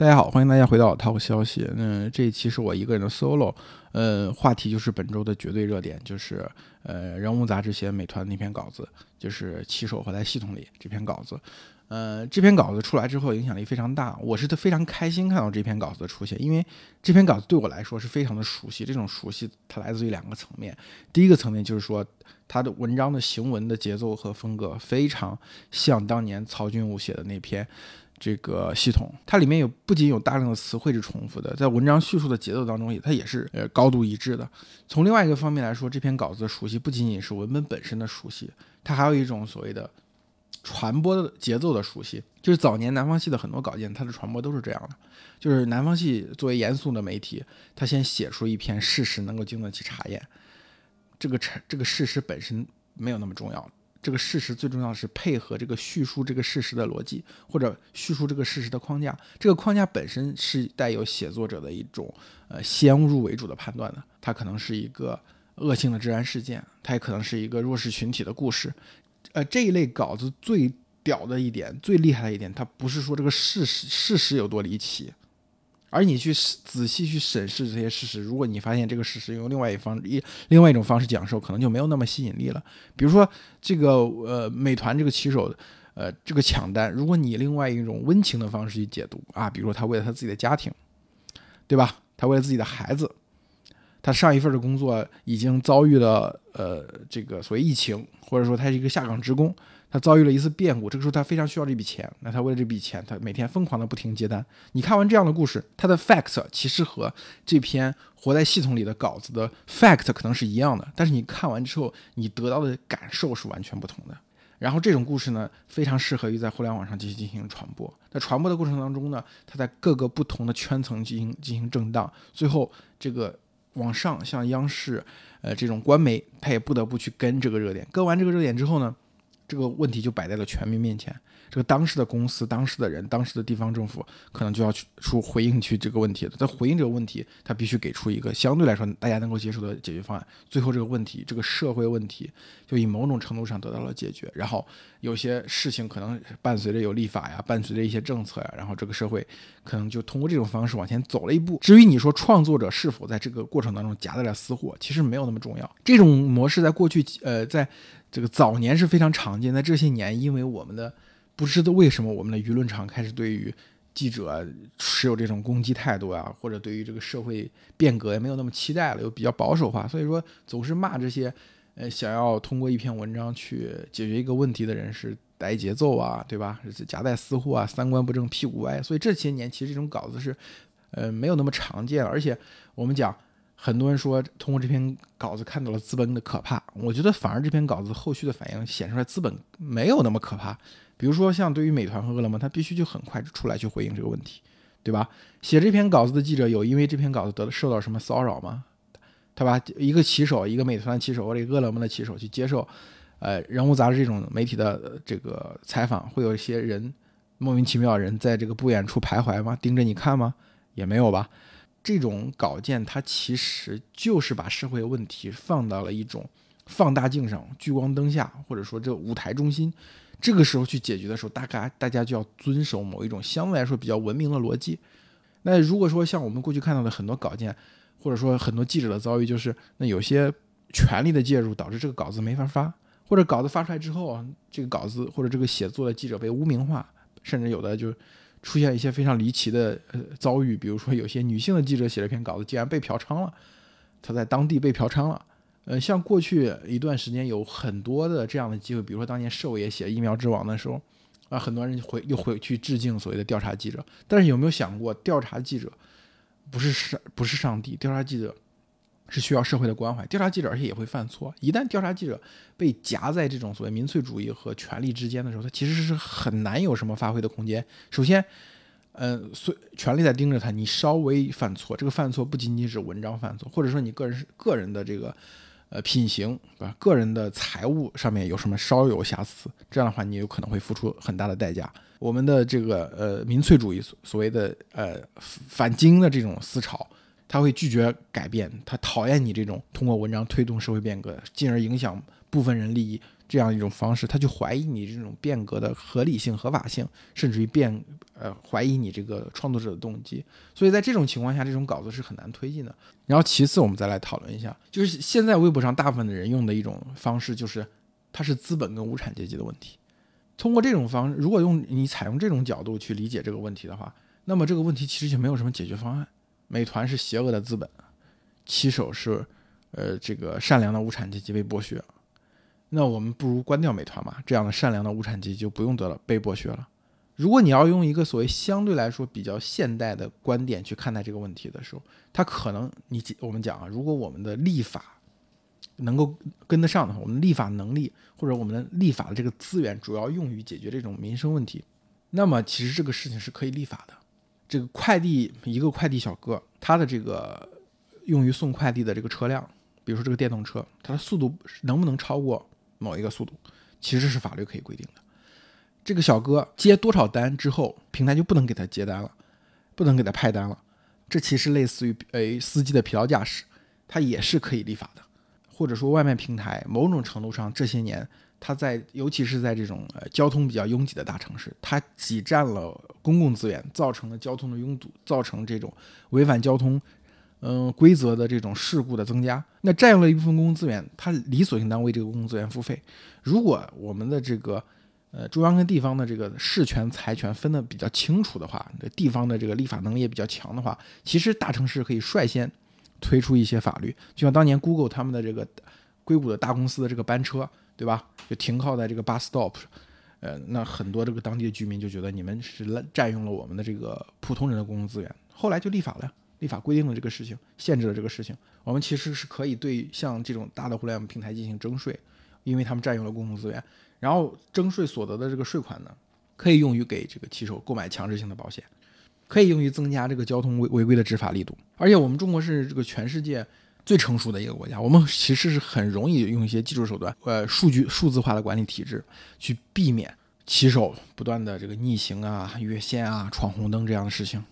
大家好，欢迎大家回到 Talk 消息。嗯，这一期是我一个人的 solo。呃，话题就是本周的绝对热点，就是呃，人物杂志写美团那篇稿子，就是骑手活在系统里这篇稿子。呃，这篇稿子出来之后影响力非常大，我是非常开心看到这篇稿子的出现，因为这篇稿子对我来说是非常的熟悉。这种熟悉它来自于两个层面，第一个层面就是说它的文章的行文的节奏和风格非常像当年曹军武写的那篇。这个系统，它里面有不仅有大量的词汇是重复的，在文章叙述的节奏当中，它也是呃高度一致的。从另外一个方面来说，这篇稿子的熟悉不仅仅是文本本身的熟悉，它还有一种所谓的传播的节奏的熟悉。就是早年南方系的很多稿件，它的传播都是这样的，就是南方系作为严肃的媒体，它先写出一篇事实，能够经得起查验。这个查这个事实本身没有那么重要。这个事实最重要的是配合这个叙述这个事实的逻辑，或者叙述这个事实的框架。这个框架本身是带有写作者的一种呃先入为主的判断的。它可能是一个恶性的治安事件，它也可能是一个弱势群体的故事。呃，这一类稿子最屌的一点、最厉害的一点，它不是说这个事实事实有多离奇。而你去仔细去审视这些事实，如果你发现这个事实用另外一方一另外一种方式讲授，可能就没有那么吸引力了。比如说这个呃美团这个骑手呃这个抢单，如果你另外一种温情的方式去解读啊，比如说他为了他自己的家庭，对吧？他为了自己的孩子，他上一份的工作已经遭遇了呃这个所谓疫情，或者说他是一个下岗职工。他遭遇了一次变故，这个时候他非常需要这笔钱，那他为了这笔钱，他每天疯狂的不停接单。你看完这样的故事，他的 fact 其实和这篇活在系统里的稿子的 fact 可能是一样的，但是你看完之后，你得到的感受是完全不同的。然后这种故事呢，非常适合于在互联网上继续进行传播。在传播的过程当中呢，它在各个不同的圈层进行进行震荡，最后这个往上，像央视，呃这种官媒，他也不得不去跟这个热点。跟完这个热点之后呢？这个问题就摆在了全民面前。这个当时的公司、当时的人、当时的地方政府，可能就要去出回应去这个问题的。在回应这个问题，他必须给出一个相对来说大家能够接受的解决方案。最后，这个问题，这个社会问题，就以某种程度上得到了解决。然后，有些事情可能伴随着有立法呀，伴随着一些政策呀，然后这个社会可能就通过这种方式往前走了一步。至于你说创作者是否在这个过程当中夹带了私货，其实没有那么重要。这种模式在过去，呃，在这个早年是非常常见。在这些年，因为我们的不知道为什么我们的舆论场开始对于记者持有这种攻击态度啊，或者对于这个社会变革也没有那么期待了，又比较保守化，所以说总是骂这些呃想要通过一篇文章去解决一个问题的人是带节奏啊，对吧？夹带私货啊，三观不正屁股歪。所以这些年其实这种稿子是呃没有那么常见了，而且我们讲很多人说通过这篇稿子看到了资本的可怕，我觉得反而这篇稿子后续的反应显出来资本没有那么可怕。比如说，像对于美团和饿了么，他必须就很快出来去回应这个问题，对吧？写这篇稿子的记者有因为这篇稿子得受到什么骚扰吗？他把一个骑手，一个美团的骑手或者饿了么的骑手去接受，呃，人物杂志这种媒体的这个采访，会有一些人莫名其妙人在这个不远处徘徊吗？盯着你看吗？也没有吧。这种稿件它其实就是把社会问题放到了一种放大镜上、聚光灯下，或者说这舞台中心。这个时候去解决的时候，大概大家就要遵守某一种相对来说比较文明的逻辑。那如果说像我们过去看到的很多稿件，或者说很多记者的遭遇，就是那有些权力的介入导致这个稿子没法发，或者稿子发出来之后，这个稿子或者这个写作的记者被污名化，甚至有的就出现一些非常离奇的呃遭遇，比如说有些女性的记者写了篇稿子，竟然被嫖娼了，她在当地被嫖娼了。呃，像过去一段时间有很多的这样的机会，比如说当年兽爷写《疫苗之王》的时候，啊，很多人回又回去致敬所谓的调查记者。但是有没有想过，调查记者不是上不是上帝，调查记者是需要社会的关怀。调查记者而且也会犯错，一旦调查记者被夹在这种所谓民粹主义和权力之间的时候，他其实是很难有什么发挥的空间。首先，嗯，所权力在盯着他，你稍微犯错，这个犯错不仅仅是文章犯错，或者说你个人是个人的这个。呃，品行对吧？个人的财务上面有什么稍有瑕疵，这样的话你有可能会付出很大的代价。我们的这个呃民粹主义所所谓的呃反精英的这种思潮，他会拒绝改变，他讨厌你这种通过文章推动社会变革，进而影响部分人利益，这样一种方式，他去怀疑你这种变革的合理性、合法性，甚至于变呃怀疑你这个创作者的动机。所以在这种情况下，这种稿子是很难推进的。然后其次，我们再来讨论一下，就是现在微博上大部分的人用的一种方式，就是它是资本跟无产阶级的问题。通过这种方，如果用你采用这种角度去理解这个问题的话，那么这个问题其实就没有什么解决方案。美团是邪恶的资本，骑手是呃这个善良的无产阶级被剥削。那我们不如关掉美团嘛？这样的善良的无产阶级就不用得了被剥削了。如果你要用一个所谓相对来说比较现代的观点去看待这个问题的时候，它可能你我们讲啊，如果我们的立法能够跟得上的话，我们立法能力或者我们的立法的这个资源主要用于解决这种民生问题，那么其实这个事情是可以立法的。这个快递一个快递小哥，他的这个用于送快递的这个车辆，比如说这个电动车，它的速度能不能超过？某一个速度，其实是法律可以规定的。这个小哥接多少单之后，平台就不能给他接单了，不能给他派单了。这其实类似于诶司机的疲劳驾驶，它也是可以立法的。或者说外卖平台，某种程度上这些年，它在尤其是在这种呃交通比较拥挤的大城市，它挤占了公共资源，造成了交通的拥堵，造成这种违反交通。嗯，规则的这种事故的增加，那占用了一部分公共资源，它理所应当为这个公共资源付费。如果我们的这个呃中央跟地方的这个事权财权分得比较清楚的话，地方的这个立法能力也比较强的话，其实大城市可以率先推出一些法律，就像当年 Google 他们的这个硅谷的大公司的这个班车，对吧？就停靠在这个 bus stop，呃，那很多这个当地的居民就觉得你们是占用了我们的这个普通人的公共资源，后来就立法了。立法规定了这个事情，限制了这个事情，我们其实是可以对像这种大的互联网平台进行征税，因为他们占用了公共资源，然后征税所得的这个税款呢，可以用于给这个骑手购买强制性的保险，可以用于增加这个交通违违规的执法力度。而且我们中国是这个全世界最成熟的一个国家，我们其实是很容易用一些技术手段，呃，数据数字化的管理体制，去避免骑手不断的这个逆行啊、越线啊、闯红灯这样的事情。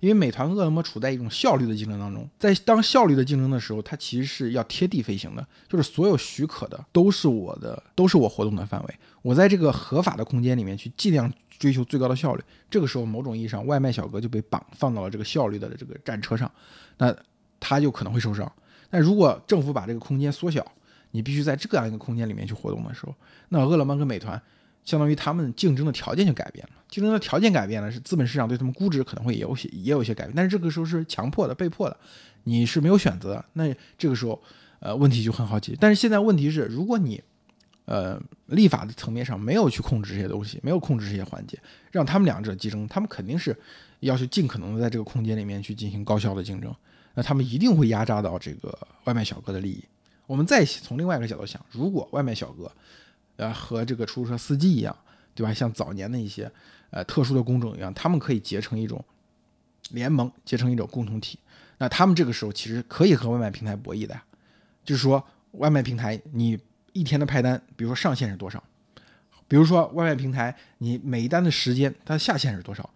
因为美团、饿了么处在一种效率的竞争当中，在当效率的竞争的时候，它其实是要贴地飞行的，就是所有许可的都是我的，都是我活动的范围。我在这个合法的空间里面去尽量追求最高的效率。这个时候，某种意义上，外卖小哥就被绑放到了这个效率的这个战车上，那他就可能会受伤。但如果政府把这个空间缩小，你必须在这样一个空间里面去活动的时候，那饿了么跟美团。相当于他们竞争的条件就改变了，竞争的条件改变了，是资本市场对他们估值可能会也有些也有些改变，但是这个时候是强迫的、被迫的，你是没有选择。那这个时候，呃，问题就很好解。但是现在问题是，如果你，呃，立法的层面上没有去控制这些东西，没有控制这些环节，让他们两者竞争，他们肯定是要求尽可能的在这个空间里面去进行高效的竞争，那他们一定会压榨到这个外卖小哥的利益。我们再从另外一个角度想，如果外卖小哥，呃，和这个出租车司机一样，对吧？像早年的一些呃特殊的工种一样，他们可以结成一种联盟，结成一种共同体。那他们这个时候其实可以和外卖平台博弈的，就是说外卖平台你一天的派单，比如说上限是多少？比如说外卖平台你每一单的时间它的下限是多少，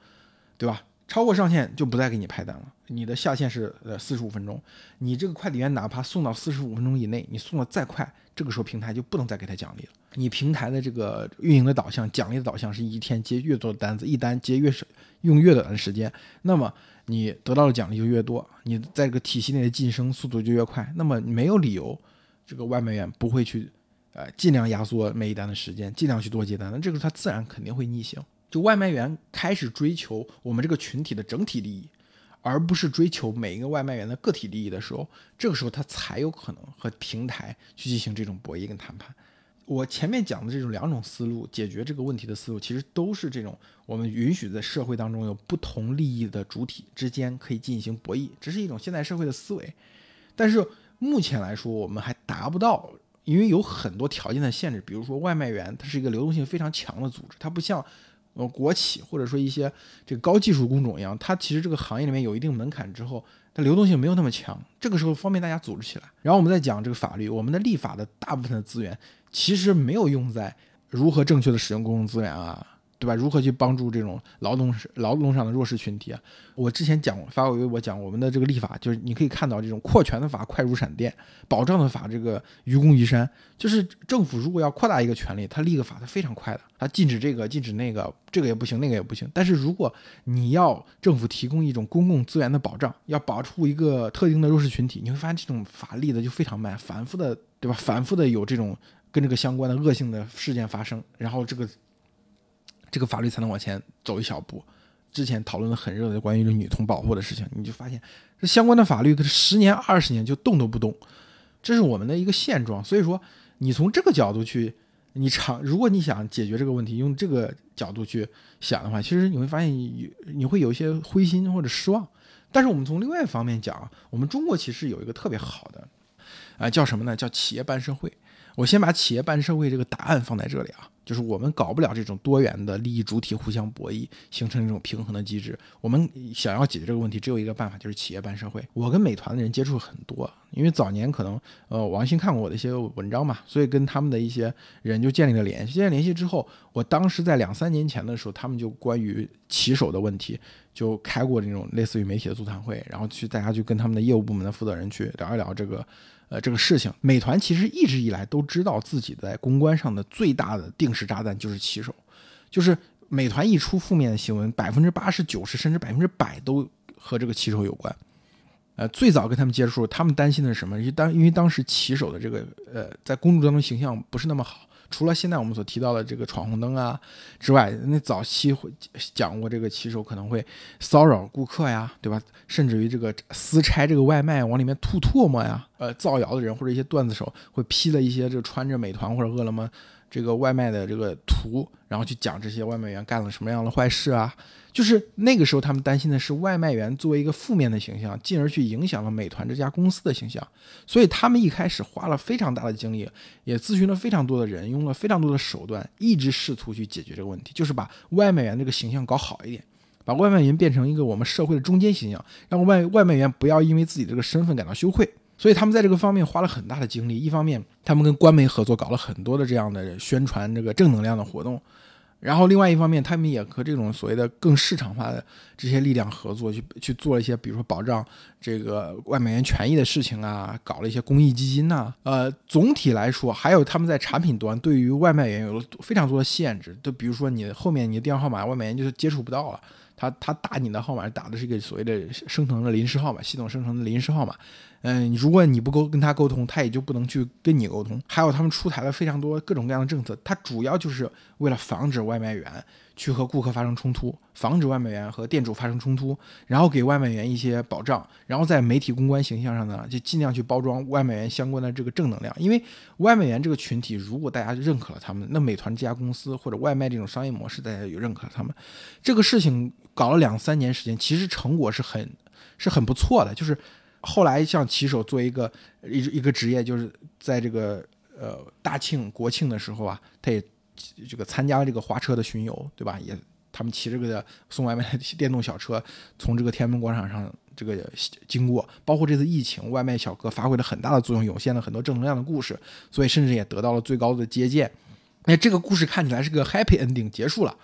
对吧？超过上限就不再给你派单了。你的下限是呃四十五分钟，你这个快递员哪怕送到四十五分钟以内，你送的再快，这个时候平台就不能再给他奖励了。你平台的这个运营的导向、奖励的导向是一天接越多的单子，一单接越少，用越短的时间，那么你得到的奖励就越多，你在这个体系内的晋升速度就越快。那么没有理由，这个外卖员不会去呃尽量压缩每一单的时间，尽量去多接单，那这个时候他自然肯定会逆行。就外卖员开始追求我们这个群体的整体利益，而不是追求每一个外卖员的个体利益的时候，这个时候他才有可能和平台去进行这种博弈跟谈判。我前面讲的这种两种思路解决这个问题的思路，其实都是这种我们允许在社会当中有不同利益的主体之间可以进行博弈，这是一种现代社会的思维。但是目前来说，我们还达不到，因为有很多条件的限制，比如说外卖员它是一个流动性非常强的组织，它不像。呃，国企或者说一些这个高技术工种一样，它其实这个行业里面有一定门槛之后，它流动性没有那么强。这个时候方便大家组织起来。然后我们再讲这个法律，我们的立法的大部分的资源其实没有用在如何正确的使用公共资源啊，对吧？如何去帮助这种劳动劳动上的弱势群体啊？我之前讲发过微博讲我们的这个立法，就是你可以看到这种扩权的法快如闪电，保障的法这个愚公移山。就是政府如果要扩大一个权利，他立个法，它非常快的，他禁止这个，禁止那个，这个也不行，那个也不行。但是如果你要政府提供一种公共资源的保障，要保护一个特定的弱势群体，你会发现这种法立的就非常慢，反复的，对吧？反复的有这种跟这个相关的恶性的事件发生，然后这个。这个法律才能往前走一小步。之前讨论的很热的关于这女童保护的事情，你就发现这相关的法律可是十年、二十年就动都不动，这是我们的一个现状。所以说，你从这个角度去，你尝如果你想解决这个问题，用这个角度去想的话，其实你会发现你你会有一些灰心或者失望。但是我们从另外一方面讲，我们中国其实有一个特别好的啊，叫什么呢？叫企业办社会。我先把企业办社会这个答案放在这里啊。就是我们搞不了这种多元的利益主体互相博弈，形成这种平衡的机制。我们想要解决这个问题，只有一个办法，就是企业办社会。我跟美团的人接触很多，因为早年可能呃王鑫看过我的一些文章嘛，所以跟他们的一些人就建立了联系。建立联系之后，我当时在两三年前的时候，他们就关于骑手的问题就开过这种类似于媒体的座谈会，然后去大家去跟他们的业务部门的负责人去聊一聊这个。呃，这个事情，美团其实一直以来都知道自己在公关上的最大的定时炸弹就是骑手，就是美团一出负面的新闻，百分之八十九十甚至百分之百都和这个骑手有关。呃，最早跟他们接触，他们担心的是什么？因为当因为当时骑手的这个呃，在公众当中形象不是那么好。除了现在我们所提到的这个闯红灯啊之外，那早期会讲过这个骑手可能会骚扰顾客呀，对吧？甚至于这个私拆这个外卖往里面吐唾沫呀，呃，造谣的人或者一些段子手会 P 了一些这个穿着美团或者饿了么。这个外卖的这个图，然后去讲这些外卖员干了什么样的坏事啊？就是那个时候，他们担心的是外卖员作为一个负面的形象，进而去影响了美团这家公司的形象。所以他们一开始花了非常大的精力，也咨询了非常多的人，用了非常多的手段，一直试图去解决这个问题，就是把外卖员这个形象搞好一点，把外卖员变成一个我们社会的中间形象，让外外卖员不要因为自己这个身份感到羞愧。所以他们在这个方面花了很大的精力。一方面，他们跟官媒合作，搞了很多的这样的宣传这个正能量的活动；然后另外一方面，他们也和这种所谓的更市场化的这些力量合作，去去做一些，比如说保障这个外卖员权益的事情啊，搞了一些公益基金呐。呃，总体来说，还有他们在产品端对于外卖员有了非常多的限制，就比如说你后面你的电话号码，外卖员就是接触不到了。他他打你的号码打的是一个所谓的生成的临时号码，系统生成的临时号码。嗯，如果你不沟跟他沟通，他也就不能去跟你沟通。还有他们出台了非常多各种各样的政策，它主要就是为了防止外卖员去和顾客发生冲突，防止外卖员和店主发生冲突，然后给外卖员一些保障，然后在媒体公关形象上呢，就尽量去包装外卖员相关的这个正能量。因为外卖员这个群体，如果大家认可了他们，那美团这家公司或者外卖这种商业模式，大家也认可了他们，这个事情搞了两三年时间，其实成果是很是很不错的，就是。后来像骑手做一个一一个职业，就是在这个呃大庆国庆的时候啊，他也这个参加了这个花车的巡游，对吧？也他们骑这个送外卖的电动小车从这个天安门广场上这个经过，包括这次疫情，外卖小哥发挥了很大的作用，涌现了很多正能量的故事，所以甚至也得到了最高的接见。那这个故事看起来是个 happy ending 结束了。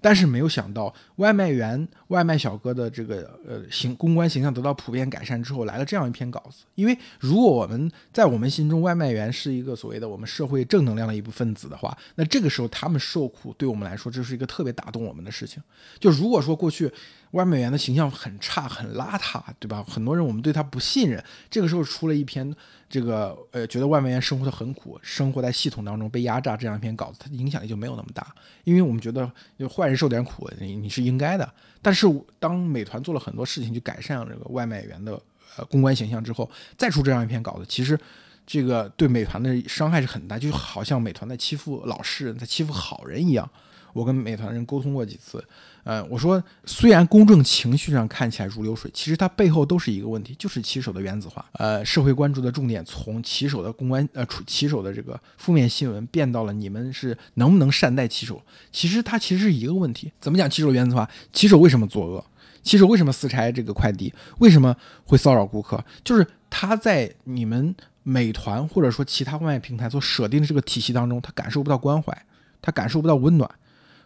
但是没有想到，外卖员、外卖小哥的这个呃形公关形象得到普遍改善之后，来了这样一篇稿子。因为如果我们在我们心中，外卖员是一个所谓的我们社会正能量的一部分子的话，那这个时候他们受苦，对我们来说，这是一个特别打动我们的事情。就如果说过去外卖员的形象很差、很邋遢，对吧？很多人我们对他不信任，这个时候出了一篇。这个呃，觉得外卖员生活的很苦，生活在系统当中被压榨，这样一篇稿子，它的影响力就没有那么大。因为我们觉得，就坏人受点苦，你你是应该的。但是当美团做了很多事情去改善这个外卖员的呃公关形象之后，再出这样一篇稿子，其实这个对美团的伤害是很大，就好像美团在欺负老实人，在欺负好人一样。我跟美团人沟通过几次。呃，我说，虽然公众情绪上看起来如流水，其实它背后都是一个问题，就是骑手的原子化。呃，社会关注的重点从骑手的公关，呃，骑手的这个负面新闻变到了你们是能不能善待骑手。其实它其实是一个问题。怎么讲骑手原子化？骑手为什么作恶？骑手为什么私拆这个快递？为什么会骚扰顾客？就是他在你们美团或者说其他外卖平台所设定的这个体系当中，他感受不到关怀，他感受不到温暖，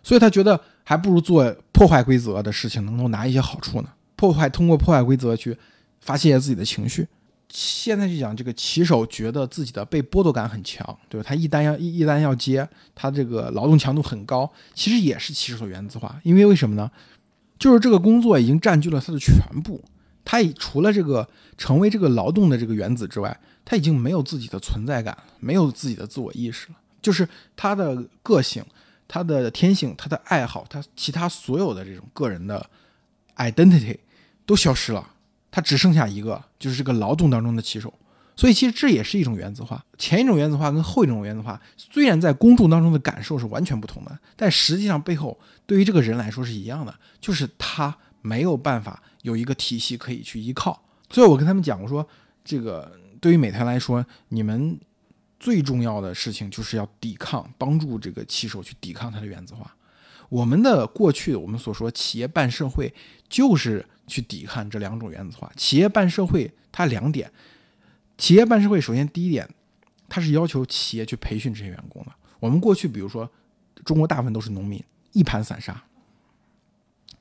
所以他觉得。还不如做破坏规则的事情，能够拿一些好处呢。破坏通过破坏规则去发泄自己的情绪。现在就讲这个骑手觉得自己的被剥夺感很强，对吧？他一单要一一单要接，他这个劳动强度很高，其实也是骑手原子化。因为为什么呢？就是这个工作已经占据了他的全部，他已除了这个成为这个劳动的这个原子之外，他已经没有自己的存在感，没有自己的自我意识了。就是他的个性、他的天性、他的爱好、他其他所有的这种个人的 identity 都消失了。他只剩下一个，就是这个劳动当中的骑手，所以其实这也是一种原子化。前一种原子化跟后一种原子化，虽然在公众当中的感受是完全不同的，但实际上背后对于这个人来说是一样的，就是他没有办法有一个体系可以去依靠。所以我跟他们讲，我说这个对于美团来说，你们最重要的事情就是要抵抗，帮助这个骑手去抵抗它的原子化。我们的过去，我们所说企业办社会，就是去抵抗这两种原子化。企业办社会，它两点：企业办社会，首先第一点，它是要求企业去培训这些员工的。我们过去，比如说中国大部分都是农民，一盘散沙，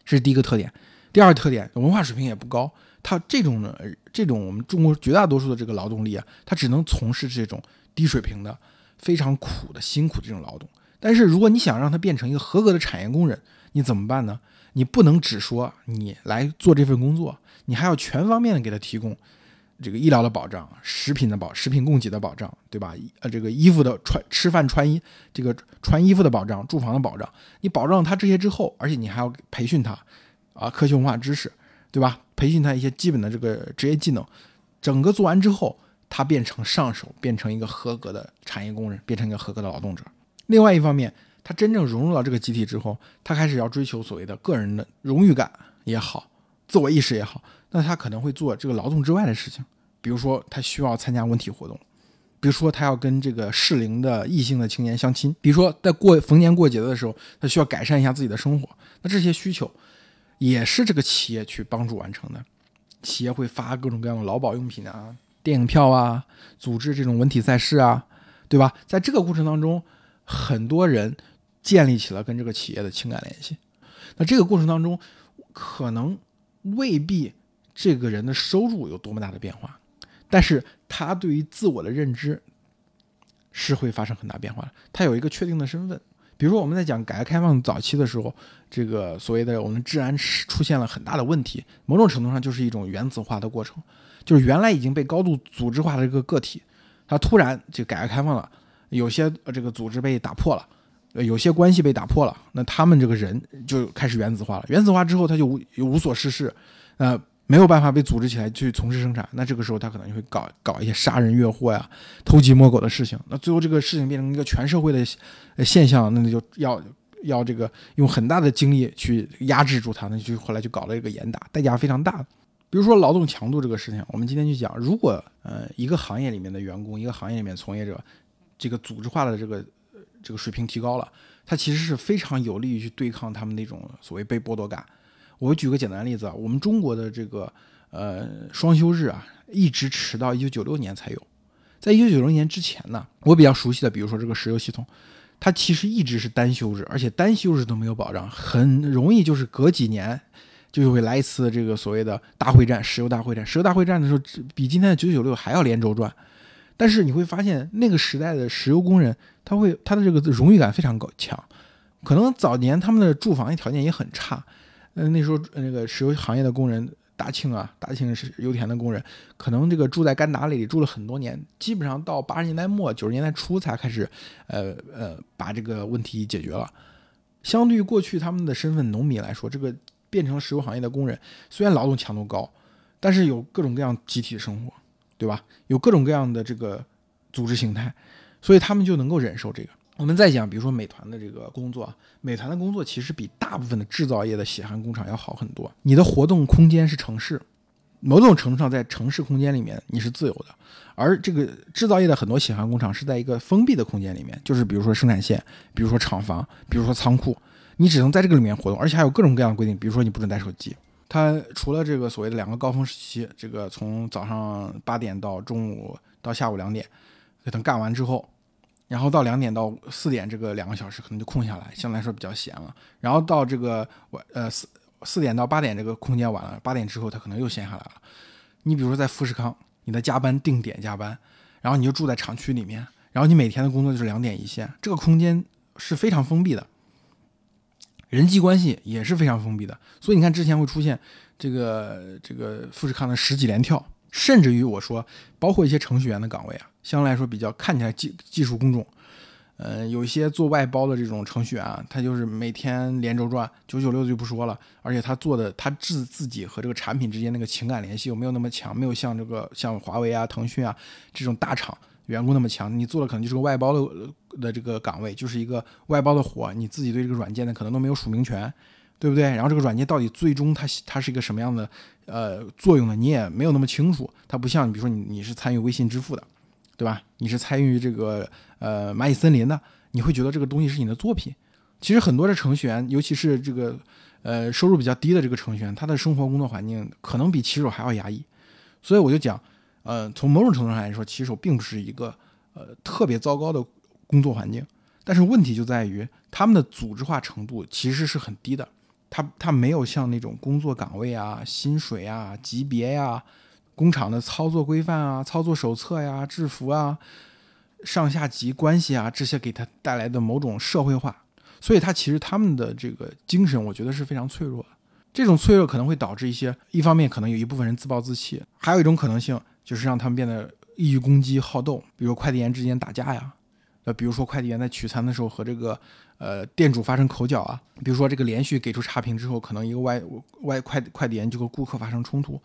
这是第一个特点。第二个特点，文化水平也不高。他这种呢，这种我们中国绝大多数的这个劳动力啊，他只能从事这种低水平的、非常苦的、辛苦的这种劳动。但是如果你想让他变成一个合格的产业工人，你怎么办呢？你不能只说你来做这份工作，你还要全方面的给他提供这个医疗的保障、食品的保、食品供给的保障，对吧？呃，这个衣服的穿、吃饭穿衣，这个穿衣服的保障、住房的保障，你保障他这些之后，而且你还要培训他啊，科学文化知识，对吧？培训他一些基本的这个职业技能，整个做完之后，他变成上手，变成一个合格的产业工人，变成一个合格的劳动者。另外一方面，他真正融入到这个集体之后，他开始要追求所谓的个人的荣誉感也好，自我意识也好，那他可能会做这个劳动之外的事情，比如说他需要参加文体活动，比如说他要跟这个适龄的异性的青年相亲，比如说在过逢年过节的时候，他需要改善一下自己的生活，那这些需求也是这个企业去帮助完成的。企业会发各种各样的劳保用品啊、电影票啊，组织这种文体赛事啊，对吧？在这个过程当中。很多人建立起了跟这个企业的情感联系，那这个过程当中，可能未必这个人的收入有多么大的变化，但是他对于自我的认知是会发生很大变化的。他有一个确定的身份，比如说我们在讲改革开放早期的时候，这个所谓的我们治安出现了很大的问题，某种程度上就是一种原子化的过程，就是原来已经被高度组织化的这个个体，他突然就改革开放了。有些这个组织被打破了，有些关系被打破了，那他们这个人就开始原子化了。原子化之后，他就无无所事事，呃，没有办法被组织起来去从事生产。那这个时候，他可能就会搞搞一些杀人越货呀、偷鸡摸狗的事情。那最后这个事情变成一个全社会的现象，那就要要这个用很大的精力去压制住他。那就后来就搞了一个严打，代价非常大。比如说劳动强度这个事情，我们今天就讲，如果呃一个行业里面的员工，一个行业里面从业者。这个组织化的这个这个水平提高了，它其实是非常有利于去对抗他们那种所谓被剥夺感。我举个简单例子啊，我们中国的这个呃双休日啊，一直迟到一九九六年才有。在一九九六年之前呢，我比较熟悉的，比如说这个石油系统，它其实一直是单休日，而且单休日都没有保障，很容易就是隔几年就会来一次这个所谓的大会战，石油大会战。石油大会战的时候，比今天的九九六还要连轴转。但是你会发现，那个时代的石油工人，他会他的这个荣誉感非常高强。可能早年他们的住房条件也很差，嗯，那时候那个石油行业的工人，大庆啊，大庆是油田的工人，可能这个住在干达里住了很多年，基本上到八十年代末九十年代初才开始，呃呃，把这个问题解决了。相对于过去他们的身份农民来说，这个变成石油行业的工人，虽然劳动强度高，但是有各种各样集体生活。对吧？有各种各样的这个组织形态，所以他们就能够忍受这个。我们再讲，比如说美团的这个工作，美团的工作其实比大部分的制造业的血汗工厂要好很多。你的活动空间是城市，某种程度上在城市空间里面你是自由的，而这个制造业的很多血汗工厂是在一个封闭的空间里面，就是比如说生产线，比如说厂房，比如说仓库，你只能在这个里面活动，而且还有各种各样的规定，比如说你不准带手机。它除了这个所谓的两个高峰时期，这个从早上八点到中午到下午两点，等干完之后，然后到两点到四点这个两个小时可能就空下来，相对来说比较闲了。然后到这个晚呃四四点到八点这个空间晚了，八点之后他可能又闲下来了。你比如说在富士康，你的加班定点加班，然后你就住在厂区里面，然后你每天的工作就是两点一线，这个空间是非常封闭的，人际关系也是非常封闭的。所以你看之前会出现这个这个富士康的十几连跳。甚至于我说，包括一些程序员的岗位啊，相对来说比较看起来技技术工种，呃，有一些做外包的这种程序员啊，他就是每天连轴转，九九六就不说了，而且他做的他自自己和这个产品之间那个情感联系又没有那么强，没有像这个像华为啊、腾讯啊这种大厂员工那么强。你做的可能就是个外包的的这个岗位，就是一个外包的活，你自己对这个软件呢可能都没有署名权。对不对？然后这个软件到底最终它它是一个什么样的呃作用呢？你也没有那么清楚。它不像你，比如说你你是参与微信支付的，对吧？你是参与这个呃蚂蚁森林的，你会觉得这个东西是你的作品。其实很多的程序员，尤其是这个呃收入比较低的这个程序员，他的生活工作环境可能比骑手还要压抑。所以我就讲，呃，从某种程度上来说，骑手并不是一个呃特别糟糕的工作环境。但是问题就在于他们的组织化程度其实是很低的。他他没有像那种工作岗位啊、薪水啊、级别呀、工厂的操作规范啊、操作手册呀、制服啊、上下级关系啊这些给他带来的某种社会化，所以他其实他们的这个精神，我觉得是非常脆弱的。这种脆弱可能会导致一些，一方面可能有一部分人自暴自弃，还有一种可能性就是让他们变得易于攻击、好斗，比如快递员之间打架呀，呃，比如说快递员在取餐的时候和这个。呃，店主发生口角啊，比如说这个连续给出差评之后，可能一个外外快快递员就和顾客发生冲突。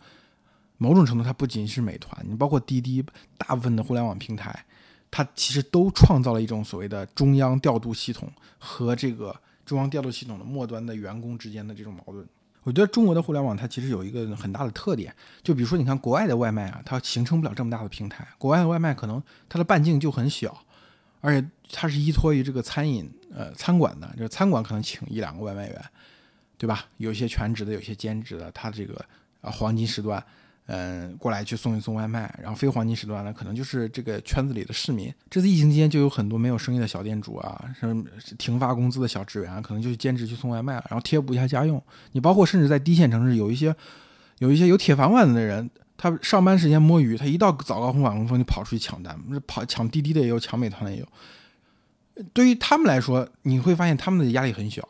某种程度，它不仅是美团，你包括滴滴，大部分的互联网平台，它其实都创造了一种所谓的中央调度系统和这个中央调度系统的末端的员工之间的这种矛盾。我觉得中国的互联网它其实有一个很大的特点，就比如说你看国外的外卖啊，它形成不了这么大的平台，国外的外卖可能它的半径就很小。而且它是依托于这个餐饮，呃，餐馆的，就是餐馆可能请一两个外卖员，对吧？有些全职的，有些兼职的。它这个啊黄金时段，嗯，过来去送一送外卖。然后非黄金时段呢，可能就是这个圈子里的市民。这次疫情期间，就有很多没有生意的小店主啊，什么停发工资的小职员，可能就兼职去送外卖，然后贴补一下家用。你包括甚至在低线城市，有一些有一些有铁饭碗的人。他上班时间摸鱼，他一到早高峰晚高峰就跑出去抢单，跑抢滴滴的也有，抢美团的也有。对于他们来说，你会发现他们的压力很小。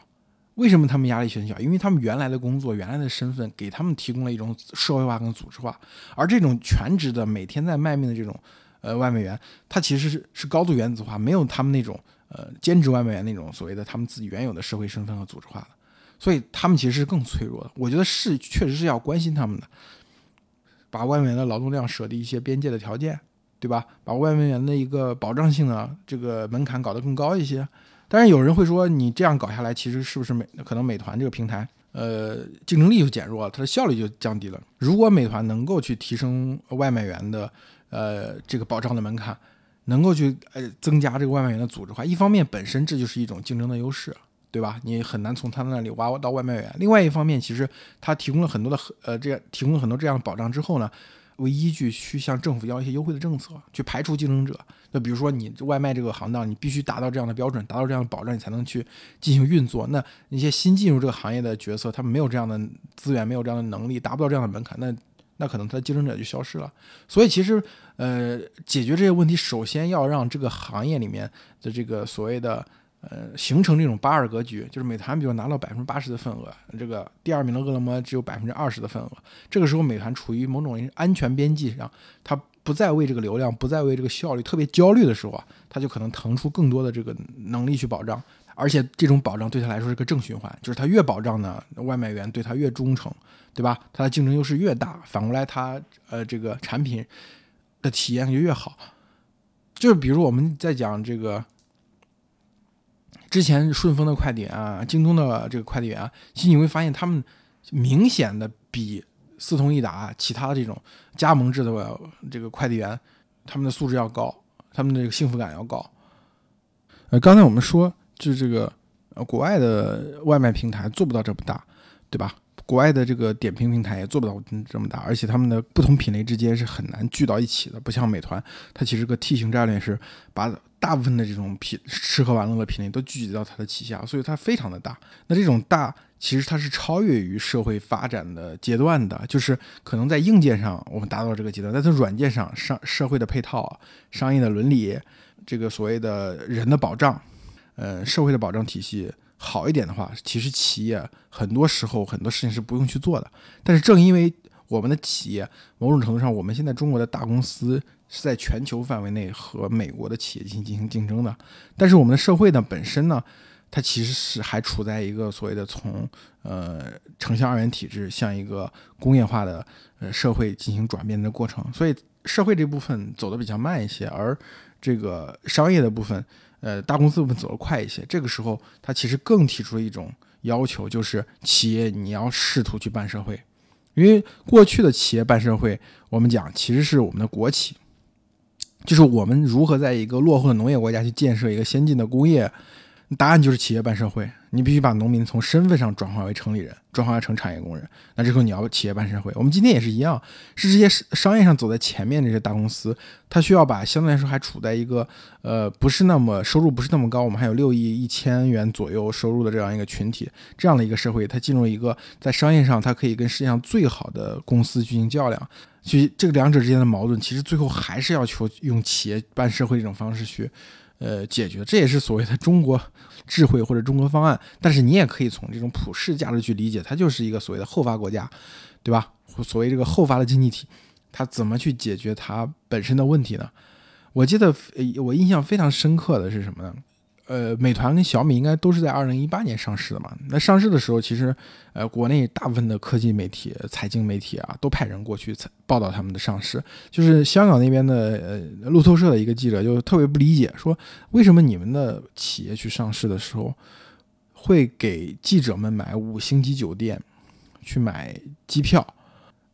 为什么他们压力很小？因为他们原来的工作、原来的身份给他们提供了一种社会化跟组织化。而这种全职的、每天在卖命的这种呃外卖员，他其实是是高度原子化，没有他们那种呃兼职外卖员那种所谓的他们自己原有的社会身份和组织化的。所以他们其实是更脆弱的。我觉得是确实是要关心他们的。把外卖员的劳动量设立一些边界的条件，对吧？把外卖员的一个保障性的这个门槛搞得更高一些。但是有人会说，你这样搞下来，其实是不是美可能美团这个平台，呃，竞争力就减弱了，它的效率就降低了。如果美团能够去提升外卖员的呃这个保障的门槛，能够去呃增加这个外卖员的组织化，一方面本身这就是一种竞争的优势。对吧？你很难从他那里挖到外卖员。另外一方面，其实他提供了很多的呃，这样提供了很多这样的保障之后呢，为依据去向政府要一些优惠的政策，去排除竞争者。那比如说你外卖这个行当，你必须达到这样的标准，达到这样的保障，你才能去进行运作。那那些新进入这个行业的角色，他们没有这样的资源，没有这样的能力，达不到这样的门槛，那那可能他的竞争者就消失了。所以其实呃，解决这些问题，首先要让这个行业里面的这个所谓的。呃，形成这种八二格局，就是美团比如拿到百分之八十的份额，这个第二名的饿了么只有百分之二十的份额。这个时候，美团处于某种安全边际上，它不再为这个流量，不再为这个效率特别焦虑的时候啊，它就可能腾出更多的这个能力去保障，而且这种保障对他来说是个正循环，就是他越保障呢，外卖员对他越忠诚，对吧？他的竞争优势越大，反过来他呃这个产品的体验就越好。就是比如我们在讲这个。之前顺丰的快递啊，京东的这个快递员啊，其实你会发现他们明显的比四通一达其他的这种加盟制的这个快递员，他们的素质要高，他们的这个幸福感要高。呃，刚才我们说，就是这个呃国外的外卖平台做不到这么大，对吧？国外的这个点评平台也做不到这么大，而且他们的不同品类之间是很难聚到一起的，不像美团，它其实个 T 型战略是把。大部分的这种品吃喝玩乐的品类都聚集到它的旗下，所以它非常的大。那这种大其实它是超越于社会发展的阶段的，就是可能在硬件上我们达到了这个阶段，但是软件上商社会的配套、商业的伦理、这个所谓的人的保障，呃，社会的保障体系好一点的话，其实企业很多时候很多事情是不用去做的。但是正因为我们的企业某种程度上，我们现在中国的大公司是在全球范围内和美国的企业进行进行竞争的，但是我们的社会呢本身呢，它其实是还处在一个所谓的从呃城乡二元体制向一个工业化的呃社会进行转变的过程，所以社会这部分走得比较慢一些，而这个商业的部分，呃大公司部分走得快一些。这个时候，它其实更提出了一种要求，就是企业你要试图去办社会。因为过去的企业办社会，我们讲其实是我们的国企，就是我们如何在一个落后的农业国家去建设一个先进的工业。答案就是企业办社会，你必须把农民从身份上转化为城里人，转化成产业工人。那这时候你要企业办社会。我们今天也是一样，是这些商业上走在前面这些大公司，它需要把相对来说还处在一个呃不是那么收入不是那么高，我们还有六亿一千元左右收入的这样一个群体，这样的一个社会，它进入一个在商业上它可以跟世界上最好的公司进行较量。去这个两者之间的矛盾，其实最后还是要求用企业办社会这种方式去。呃，解决这也是所谓的中国智慧或者中国方案，但是你也可以从这种普世价值去理解，它就是一个所谓的后发国家，对吧？所谓这个后发的经济体，它怎么去解决它本身的问题呢？我记得我印象非常深刻的是什么呢？呃，美团跟小米应该都是在二零一八年上市的嘛。那上市的时候，其实呃，国内大部分的科技媒体、财经媒体啊，都派人过去报道他们的上市。就是香港那边的呃路透社的一个记者就特别不理解，说为什么你们的企业去上市的时候，会给记者们买五星级酒店，去买机票？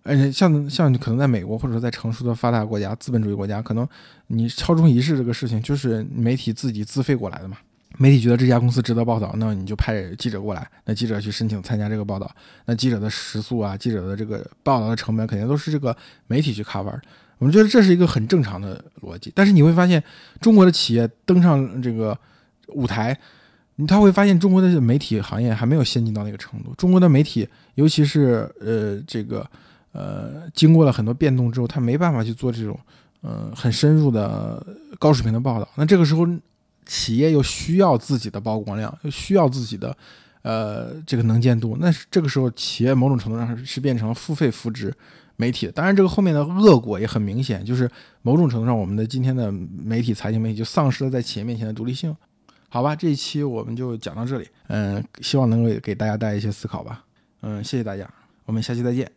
而且像像可能在美国或者说在成熟的发达国家、资本主义国家，可能你敲钟仪式这个事情就是媒体自己自费过来的嘛。媒体觉得这家公司值得报道，那你就派记者过来，那记者去申请参加这个报道。那记者的食宿啊，记者的这个报道的成本肯定都是这个媒体去 cover。我们觉得这是一个很正常的逻辑。但是你会发现，中国的企业登上这个舞台，他会发现中国的媒体行业还没有先进到那个程度。中国的媒体，尤其是呃这个。呃，经过了很多变动之后，他没办法去做这种，呃，很深入的高水平的报道。那这个时候，企业又需要自己的曝光量，又需要自己的，呃，这个能见度。那这个时候，企业某种程度上是变成了付费扶植媒体。当然，这个后面的恶果也很明显，就是某种程度上，我们的今天的媒体、财经媒体就丧失了在企业面前的独立性。好吧，这一期我们就讲到这里。嗯，希望能够给大家带来一些思考吧。嗯，谢谢大家，我们下期再见。